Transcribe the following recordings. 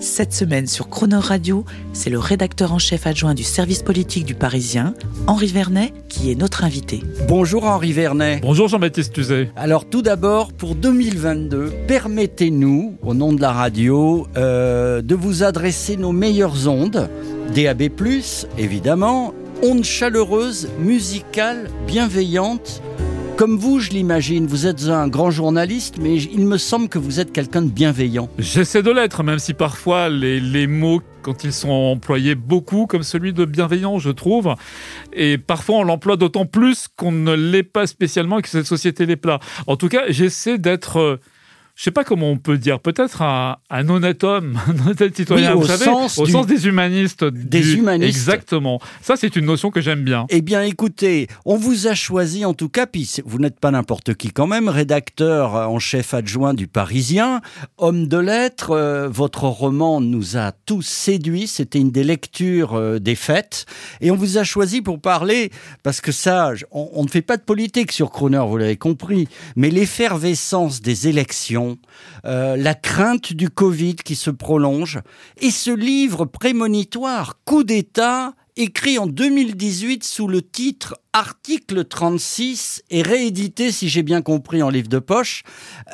Cette semaine sur Croner Radio, c'est le rédacteur en chef adjoint du service politique du Parisien, Henri Vernet, qui est notre invité. Bonjour Henri Vernet. Bonjour Jean-Baptiste Tuzet. Alors tout d'abord, pour 2022, permettez-nous, au nom de la radio, euh, de vous adresser nos meilleures ondes, DAB+, évidemment, ondes chaleureuses, musicales, bienveillantes. Comme vous, je l'imagine, vous êtes un grand journaliste, mais il me semble que vous êtes quelqu'un de bienveillant. J'essaie de l'être, même si parfois les, les mots, quand ils sont employés beaucoup, comme celui de bienveillant, je trouve, et parfois on l'emploie d'autant plus qu'on ne l'est pas spécialement et que cette société l'est pas. En tout cas, j'essaie d'être... je sais pas comment on peut dire, peut-être un, un honnête homme, un honnête citoyen, Oui, vous au savez, sens au du- sens des humanistes. Des du- humanistes. Exactement. Ça, c'est une notion que j'aime bien. Eh bien, écoutez, on vous a choisi en tout cas, puis vous n'êtes pas n'importe qui quand même, rédacteur en chef adjoint du Parisien, homme de lettres. euh, votre roman nous a tous séduits. C'était une des lectures euh, des fêtes, et on vous a choisi pour parler parce que ça, on, on ne fait pas de politique sur Croner, vous l'avez compris, mais l'effervescence des élections, euh, la crainte du Covid qui se prolonge, et ce livre prémonitoire, coup d'État, écrit en 2018 sous le titre Article 36 et réédité, si j'ai bien compris, en livre de poche.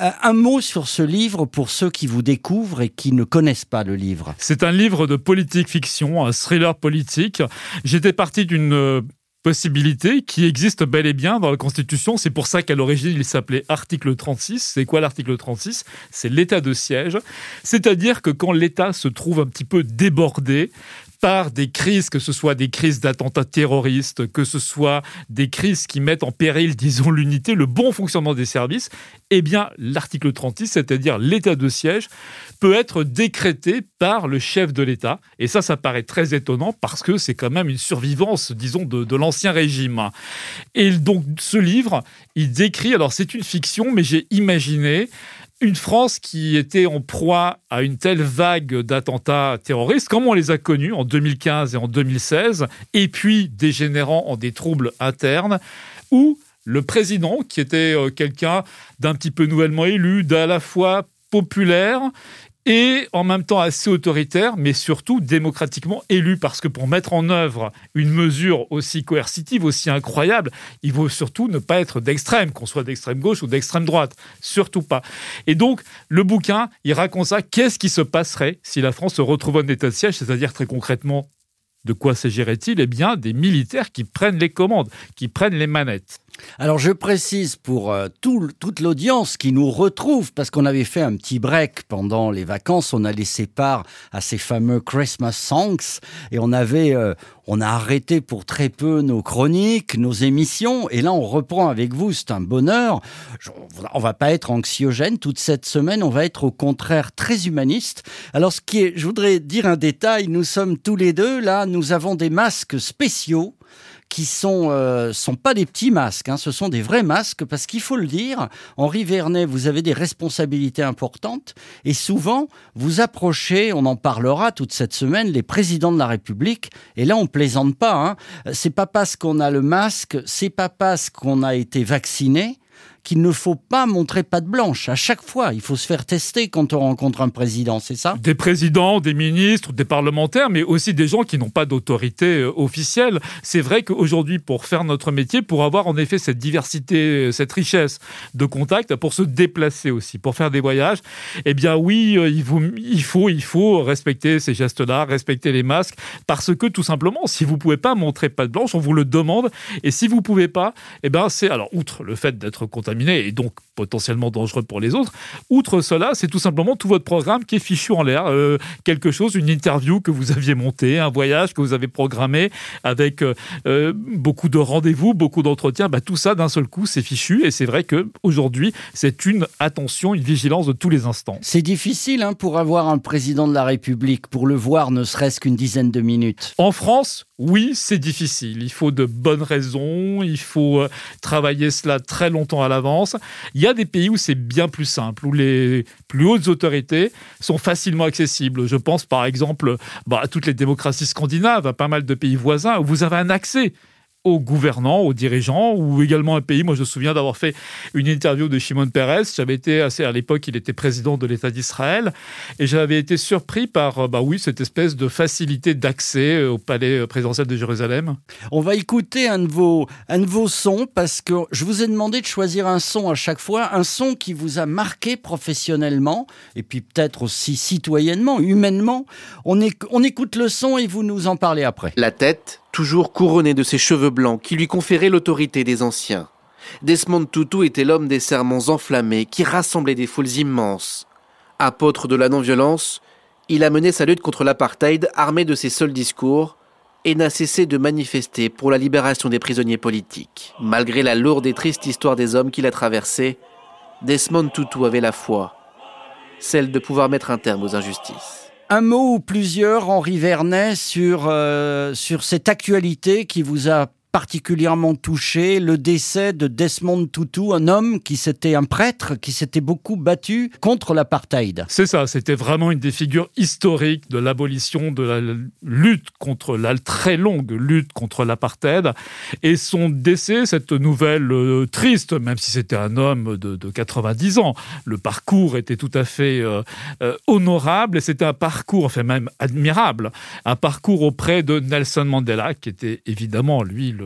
Euh, un mot sur ce livre pour ceux qui vous découvrent et qui ne connaissent pas le livre. C'est un livre de politique fiction, un thriller politique. J'étais parti d'une euh, possibilité qui existe bel et bien dans la Constitution. C'est pour ça qu'à l'origine, il s'appelait article 36. C'est quoi l'article 36 C'est l'état de siège. C'est-à-dire que quand l'État se trouve un petit peu débordé, par des crises, que ce soit des crises d'attentats terroristes, que ce soit des crises qui mettent en péril, disons, l'unité, le bon fonctionnement des services, eh bien, l'article 36, c'est-à-dire l'état de siège, peut être décrété par le chef de l'État. Et ça, ça paraît très étonnant parce que c'est quand même une survivance, disons, de, de l'ancien régime. Et donc, ce livre, il décrit, alors c'est une fiction, mais j'ai imaginé une France qui était en proie à une telle vague d'attentats terroristes, comme on les a connus en 2015 et en 2016, et puis dégénérant en des troubles internes, où le président, qui était euh, quelqu'un d'un petit peu nouvellement élu, d'à la fois populaire et en même temps assez autoritaire, mais surtout démocratiquement élu, parce que pour mettre en œuvre une mesure aussi coercitive, aussi incroyable, il faut surtout ne pas être d'extrême, qu'on soit d'extrême gauche ou d'extrême droite, surtout pas. Et donc, le bouquin, il raconte ça, qu'est-ce qui se passerait si la France se retrouvait en état de siège, c'est-à-dire très concrètement, de quoi s'agirait-il? Eh bien, des militaires qui prennent les commandes, qui prennent les manettes. Alors je précise pour euh, tout- toute l'audience qui nous retrouve, parce qu'on avait fait un petit break pendant les vacances, on a laissé part à ces fameux Christmas songs, et on avait, euh, on a arrêté pour très peu nos chroniques, nos émissions, et là on reprend avec vous, c'est un bonheur. On va pas être anxiogène toute cette semaine, on va être au contraire très humaniste. Alors ce qui est, je voudrais dire un détail, nous sommes tous les deux là, nous avons des masques spéciaux qui sont euh, sont pas des petits masques, hein, ce sont des vrais masques parce qu'il faut le dire, Henri Vernet, vous avez des responsabilités importantes et souvent vous approchez, on en parlera toute cette semaine, les présidents de la République et là on plaisante pas, hein, c'est pas parce qu'on a le masque, c'est pas parce qu'on a été vacciné qu'il ne faut pas montrer patte blanche. À chaque fois, il faut se faire tester quand on rencontre un président, c'est ça? Des présidents, des ministres, des parlementaires, mais aussi des gens qui n'ont pas d'autorité euh, officielle. C'est vrai qu'aujourd'hui, pour faire notre métier, pour avoir en effet cette diversité, euh, cette richesse de contacts, pour se déplacer aussi, pour faire des voyages, eh bien oui, euh, il, faut, respecter ces gestes-là, respecter les masques, parce que tout simplement, si vous pouvez pas montrer patte blanche, on vous le demande, et si vous pouvez pas, eh ben c'est alors outre le fait d'être contaminé et donc potentiellement dangereux pour les autres. Outre cela, c'est tout simplement tout votre programme qui est fichu en l'air. Euh, quelque chose, une interview que vous aviez montée, un voyage que vous avez programmé avec euh, euh, beaucoup de rendez-vous, beaucoup d'entretiens. Bah, tout ça d'un seul coup, c'est fichu. Et c'est vrai que aujourd'hui, c'est une attention, une vigilance de tous les instants. C'est difficile hein, pour avoir un président de la République, pour le voir ne serait-ce qu'une dizaine de minutes. En France, oui, c'est difficile. Il faut de bonnes raisons, il faut travailler cela très longtemps à l'avance. Il y a des pays où c'est bien plus simple, où les plus hautes autorités sont facilement accessibles. Je pense par exemple bah, à toutes les démocraties scandinaves, à pas mal de pays voisins, où vous avez un accès aux gouvernants, aux dirigeants, ou également un pays. Moi, je me souviens d'avoir fait une interview de Shimon Peres. J'avais été assez, à l'époque, il était président de l'État d'Israël, et j'avais été surpris par, bah oui, cette espèce de facilité d'accès au palais présidentiel de Jérusalem. On va écouter un de vos, un de vos sons, parce que je vous ai demandé de choisir un son à chaque fois, un son qui vous a marqué professionnellement, et puis peut-être aussi citoyennement, humainement. On, on écoute le son et vous nous en parlez après. La tête toujours couronné de ses cheveux blancs qui lui conféraient l'autorité des anciens. Desmond Tutu était l'homme des sermons enflammés qui rassemblaient des foules immenses. Apôtre de la non-violence, il a mené sa lutte contre l'apartheid armé de ses seuls discours et n'a cessé de manifester pour la libération des prisonniers politiques. Malgré la lourde et triste histoire des hommes qu'il a traversés, Desmond Tutu avait la foi, celle de pouvoir mettre un terme aux injustices. Un mot ou plusieurs, Henri Vernet, sur, euh, sur cette actualité qui vous a particulièrement touché le décès de Desmond Tutu, un homme qui s'était un prêtre qui s'était beaucoup battu contre l'apartheid. C'est ça, c'était vraiment une des figures historiques de l'abolition de la lutte contre la très longue lutte contre l'apartheid et son décès, cette nouvelle euh, triste, même si c'était un homme de, 90 ans, le parcours était tout à fait euh, euh, honorable et c'était un parcours, enfin même admirable, un parcours auprès de Nelson Mandela qui était évidemment lui le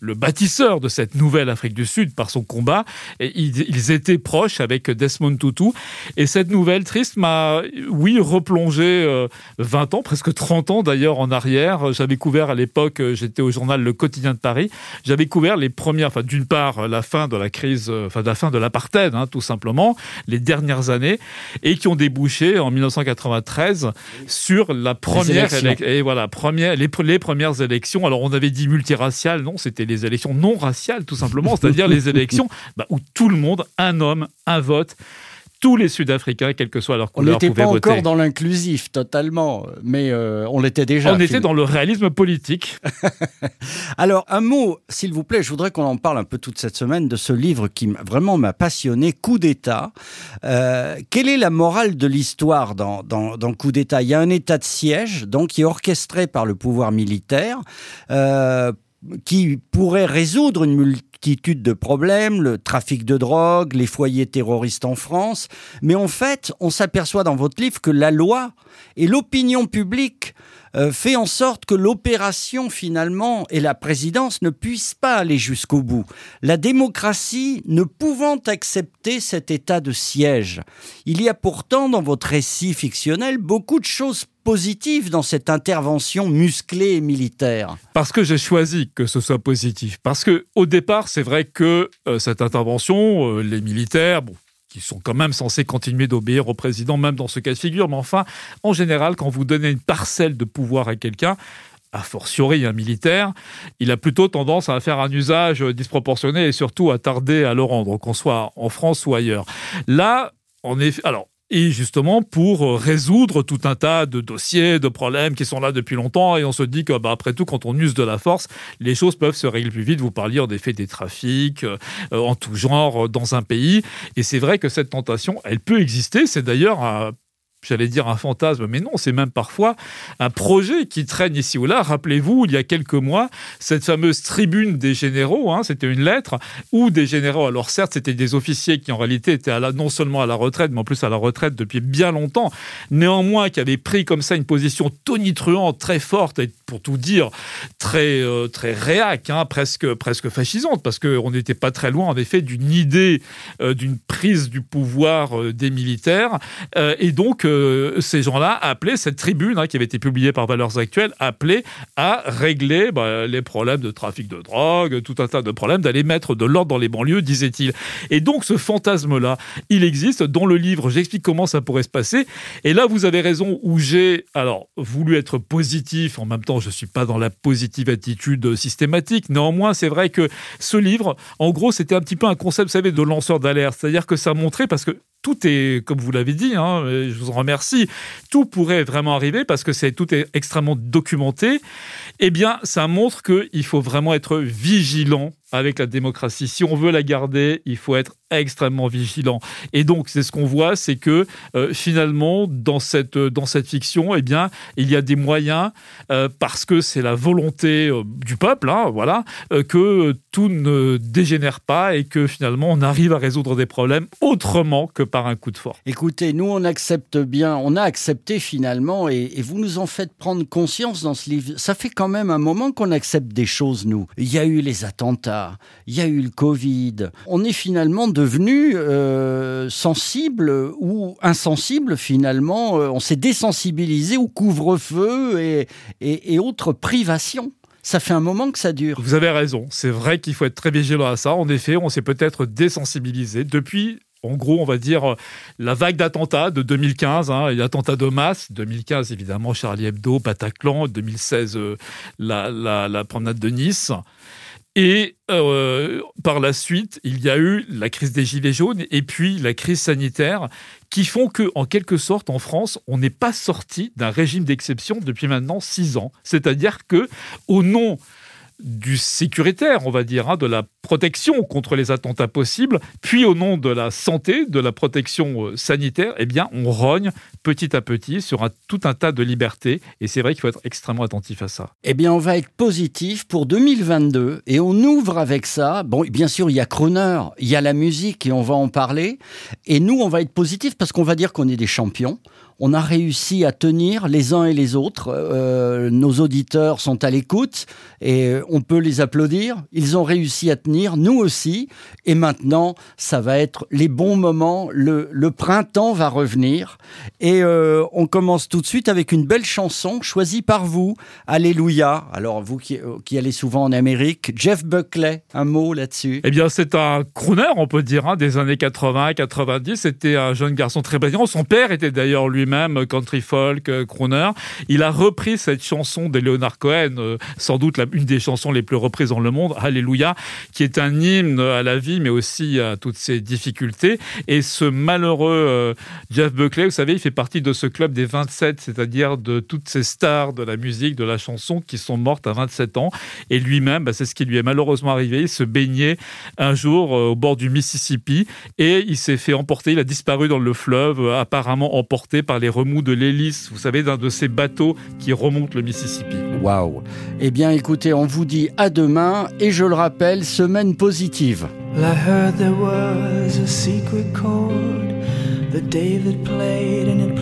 le, bâtisseur de cette nouvelle Afrique du Sud par son combat. Et ils, étaient proches avec Desmond Tutu. Et cette nouvelle triste m'a, oui, replongé 20 euh, ans, presque 30 ans d'ailleurs en arrière. J'avais couvert à l'époque, euh, j'étais au journal Le Quotidien de Paris, j'avais couvert les premières, enfin d'une part la fin de la crise, euh, enfin la fin de l'apartheid, hein, tout simplement, les dernières années, et qui ont débouché en 1993 sur la première, et voilà, première, les, les premières élections. Alors on avait dit multiracial non, c'était les élections non raciales, tout simplement, c'est-à-dire les élections bah, où tout le monde, un homme, un vote, tous les Sud-Africains, quelle que soit leur couleur, pouvaient voter. On n'était pas encore dans l'inclusif totalement, mais euh, on l'était déjà. On était dans le réalisme politique. Alors, un mot, s'il vous plaît, je voudrais qu'on en parle un peu toute cette semaine de ce livre qui vraiment m'a passionné, Coup d'État. Euh, quelle est la morale de l'histoire dans, dans, Coup d'État? Il y a un état de siège, donc qui est orchestré par le pouvoir militaire. Euh, qui pourrait résoudre une multitude de problèmes, le trafic de drogue, les foyers terroristes en France. Mais en fait, on s'aperçoit dans votre livre que la loi et l'opinion publique euh, fait en sorte que l'opération finalement et la présidence ne puissent pas aller jusqu'au bout. La démocratie ne pouvant accepter cet état de siège. Il y a pourtant dans votre récit fictionnel beaucoup de choses positives dans cette intervention musclée et militaire Parce que j'ai choisi que ce soit positif. Parce que au départ, c'est vrai que euh, cette intervention, euh, les militaires, qui sont quand même censés continuer d'obéir au président, même dans ce cas de figure. Mais enfin, en général, quand vous donnez une parcelle de pouvoir à quelqu'un, a fortiori un militaire, il a plutôt tendance à faire un usage disproportionné et surtout à tarder à le rendre, qu'on soit en France ou ailleurs. Là, on est, alors, et justement pour euh, résoudre tout un tas de dossiers, de problèmes qui sont là depuis longtemps, et on se dit que, bah, après tout, quand on use de la force, les choses peuvent se régler plus vite. Vous parliez en effet des trafics euh, en tout genre dans un pays, et c'est vrai que cette tentation, elle peut exister. C'est d'ailleurs j'allais dire un fantasme, mais non, c'est même parfois un projet qui traîne ici ou là. Rappelez-vous, il y a quelques mois, cette fameuse tribune des généraux, hein, c'était une lettre où des généraux, alors certes, c'était des officiers qui en réalité étaient non seulement à la retraite, mais en plus à la retraite depuis bien longtemps, néanmoins qui avaient pris comme ça une position tonitruante, très forte, et pour tout dire, très, euh, très réac, hein, presque, presque fascisante, parce qu'on n'était pas très loin, en effet, d'une idée euh, d'une prise du pouvoir euh, des militaires. et donc, ces gens-là appelaient cette tribune, hein, qui avait été publiée par Valeurs Actuelles, appelait à régler bah, les problèmes de trafic de drogue, tout un tas de problèmes, d'aller mettre de l'ordre dans les banlieues, disait-il. Et donc, ce fantasme-là, il existe. Dans le livre, j'explique comment ça pourrait se passer. Et là, vous avez raison, où j'ai, alors, voulu être positif, en même temps, je ne suis pas dans la positive attitude systématique. Néanmoins, c'est vrai que ce livre, en gros, c'était un petit peu un concept, vous savez, de lanceur d'alerte. C'est-à-dire que ça montrait, parce que tout est, comme vous l'avez dit, hein, je vous en remercie, tout pourrait vraiment arriver parce que c'est tout est extrêmement documenté. Eh bien, ça montre qu'il faut vraiment être vigilant avec la démocratie. Si on veut la garder, il faut être extrêmement vigilant. Et donc, c'est ce qu'on voit, c'est que euh, finalement, dans cette, dans cette fiction, eh bien, il y a des moyens, euh, parce que c'est la volonté euh, du peuple, hein, voilà, que tout ne dégénère pas et que finalement, on arrive à résoudre des problèmes autrement que par un coup de force. Écoutez, nous, on accepte bien, on a accepté finalement, et, et vous nous en faites prendre conscience dans ce livre. Ça fait quand même un moment qu'on accepte des choses, nous. Il y a eu les attentats, il y a eu le Covid. On est finalement devenu euh, sensible ou insensible finalement. Euh, on s'est désensibilisé au couvre-feu et, et, et autres privations. Ça fait un moment que ça dure. Vous avez raison. C'est vrai qu'il faut être très vigilant à ça. En effet, on s'est peut-être désensibilisé depuis en gros, on va dire la vague d'attentats de 2015, hein, l'attentat de masse, 2015 évidemment Charlie Hebdo, Bataclan, 2016 euh, la, la, la promenade de Nice. Et euh, par la suite, il y a eu la crise des gilets jaunes et puis la crise sanitaire qui font que, en quelque sorte, en France, on n'est pas sorti d'un régime d'exception depuis maintenant six ans. C'est-à-dire que, au nom du sécuritaire, on va dire, hein, de la protection contre les attentats possibles, puis au nom de la santé, de la protection euh, sanitaire, eh bien, on rogne petit à petit sur tout un tas de libertés. Et c'est vrai qu'il faut être extrêmement attentif à ça. Eh bien, on va être positif pour 2022 et on ouvre avec ça. Bon, bien sûr, il y a Croner, il y a la musique et on va en parler. Et nous, on va être positif parce qu'on va dire qu'on est des champions on a réussi à tenir les uns et les autres. Euh, nos auditeurs sont à l'écoute et on peut les applaudir. Ils ont réussi à tenir, nous aussi. Et maintenant, ça va être les bons moments. Le, printemps va revenir. Et euh, on commence tout de suite avec une belle chanson choisie par vous. Alléluia. Alors, vous qui, allez souvent en Amérique, Jeff Buckley, un mot là-dessus. Eh bien, c'est un crooner, on peut dire, hein, des années 80, 90. C'était un jeune garçon très brillant. Son père était d'ailleurs lui-même même country folk, euh, crooner. Il a repris cette chanson de Leonard Cohen, euh, sans doute une des chansons les plus reprises dans le monde, Alléluia, qui est un hymne à la vie, mais aussi à toutes ses difficultés. Et ce malheureux euh, Jeff Buckley, vous savez, il fait partie de ce club des 27, c'est-à-dire de toutes ces stars de la musique, de la chanson qui sont mortes à 27 ans. Et lui-même, bah, c'est ce qui lui est malheureusement arrivé. Il se baignait un jour au bord du Mississippi et il s'est fait emporter. Il a disparu dans le fleuve, apparemment emporté par les remous de l'hélice, vous savez, d'un de ces bateaux qui remontent le Mississippi. Waouh Eh bien, écoutez, on vous dit à demain et je le rappelle, semaine positive. I heard there was a secret chord that David played and it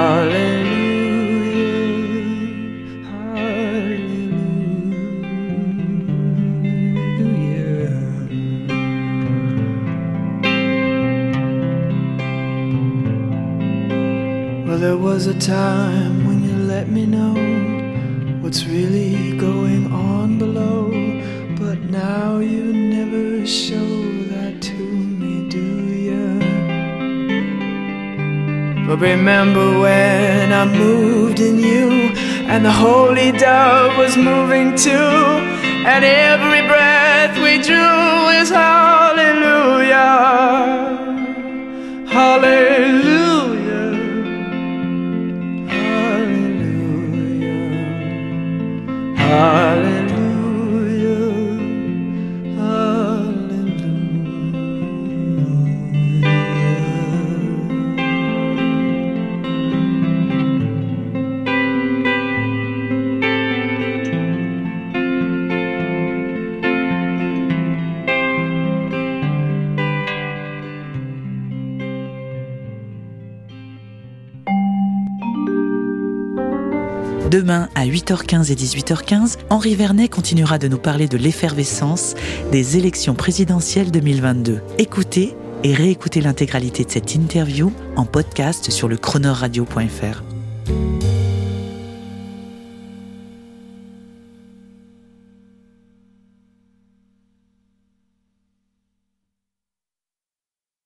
Hallelujah. Hallelujah. Well, there was a time when you let me know what's really going on below, but now you never show But remember when I moved in you, and the holy dove was moving too, and every breath we drew Demain à 8h15 et 18h15, Henri Vernet continuera de nous parler de l'effervescence des élections présidentielles 2022. Écoutez et réécoutez l'intégralité de cette interview en podcast sur le chronoradio.fr.